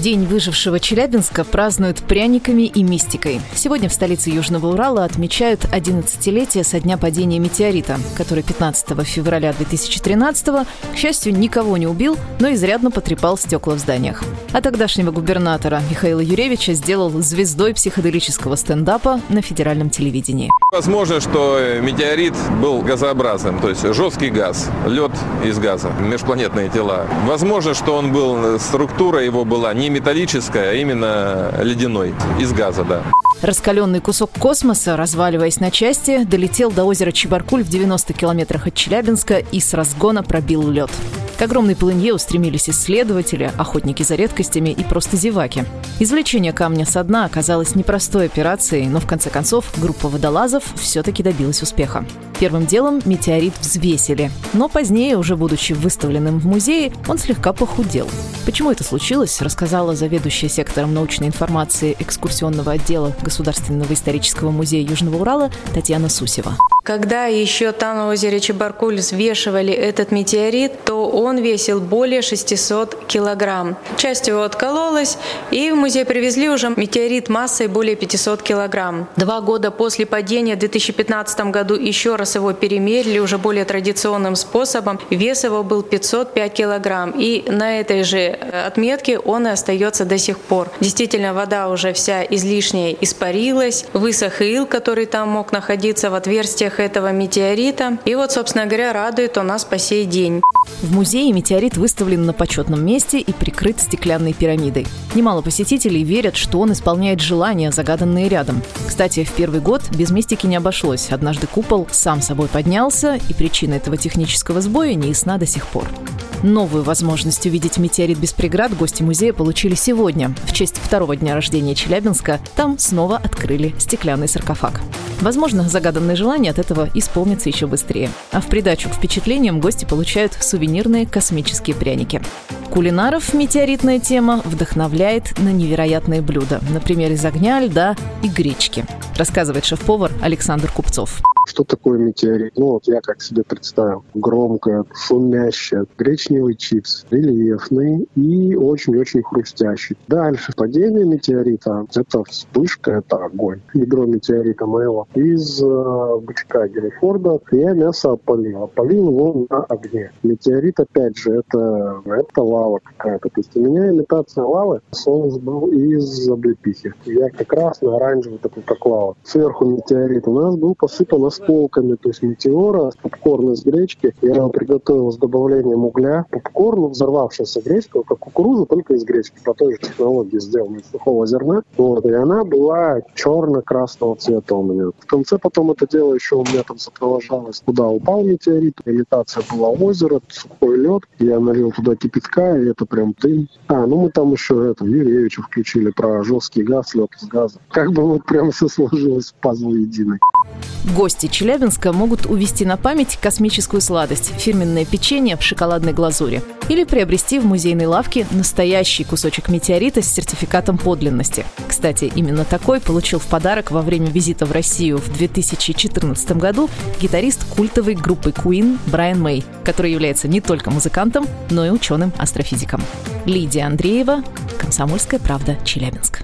День выжившего Челябинска празднуют пряниками и мистикой. Сегодня в столице Южного Урала отмечают 11-летие со дня падения метеорита, который 15 февраля 2013 к счастью, никого не убил, но изрядно потрепал стекла в зданиях. А тогдашнего губернатора Михаила Юревича сделал звездой психоделического стендапа на федеральном телевидении. Возможно, что метеорит был газообразным, то есть жесткий газ, лед из газа, межпланетные тела. Возможно, что он был, структура его была не металлическая, а именно ледяной, из газа, да. Раскаленный кусок космоса, разваливаясь на части, долетел до озера Чебаркуль в 90 километрах от Челябинска и с разгона пробил лед. К огромной полынье устремились исследователи, охотники за редкостями и просто зеваки. Извлечение камня со дна оказалось непростой операцией, но в конце концов группа водолазов все-таки добилась успеха. Первым делом метеорит взвесили, но позднее, уже будучи выставленным в музее, он слегка похудел. Почему это случилось, рассказала заведующая сектором научной информации экскурсионного отдела Государственного исторического музея Южного Урала Татьяна Сусева. Когда еще там на озере Чебаркуль взвешивали этот метеорит, то он весил более 600 килограмм. Часть его откололась, и в музей привезли уже метеорит массой более 500 килограмм. Два года после падения в 2015 году еще раз его перемерили уже более традиционным способом. Вес его был 505 килограмм, и на этой же отметке он и остается до сих пор. Действительно, вода уже вся излишняя испарилась, высох ил, который там мог находиться в отверстиях этого метеорита. И вот, собственно говоря, радует он нас по сей день. В музее метеорит выставлен на почетном месте и прикрыт стеклянной пирамидой. Немало посетителей верят, что он исполняет желания, загаданные рядом. Кстати, в первый год без мистики не обошлось. Однажды купол сам собой поднялся, и причина этого технического сбоя не ясна до сих пор. Новую возможность увидеть метеорит без преград гости музея получили сегодня. В честь второго дня рождения Челябинска там снова открыли стеклянный саркофаг. Возможно, загаданные желания от этого исполнятся еще быстрее. А в придачу к впечатлениям гости получают сувенирные космические пряники. Кулинаров метеоритная тема вдохновляет на невероятные блюда, например, из огня, льда и гречки, рассказывает шеф-повар Александр Купцов. Что такое метеорит? Ну вот я как себе представил. Громкое, шумящее, гречневый чипс, рельефный и очень-очень хрустящий. Дальше падение метеорита. Это вспышка, это огонь. Ядро метеорита моего. Из э, бычка Герефорда я мясо опалил. Опалил его на огне. Метеорит, опять же, это, это лава какая-то. То есть у меня имитация лавы. Соус был из облепихи. Ярко-красный, такой, как лава. Сверху метеорит у нас был посыпан осколками, то есть метеора, попкорн из гречки. Я его приготовил с добавлением угля. Попкорн, взорвавшаяся гречка, как кукуруза, только из гречки. По той же технологии сделана из сухого зерна. Вот, и она была черно-красного цвета у меня. В конце потом это дело еще у меня там сопровождалось, куда упал метеорит. Имитация была озеро, сухой лед. Я налил туда кипятка, и это прям дым. А, ну мы там еще это, Юрьевича включили про жесткий газ, лед из газа. Как бы вот прям все сложилось в пазл единый. Гости Челябинска могут увести на память космическую сладость – фирменное печенье в шоколадной глазури. Или приобрести в музейной лавке настоящий кусочек метеорита с сертификатом подлинности. Кстати, именно такой получил в подарок во время визита в Россию в 2014 году гитарист культовой группы Queen Брайан Мэй, который является не только музыкантом, но и ученым-астрофизиком. Лидия Андреева, «Комсомольская правда», Челябинск.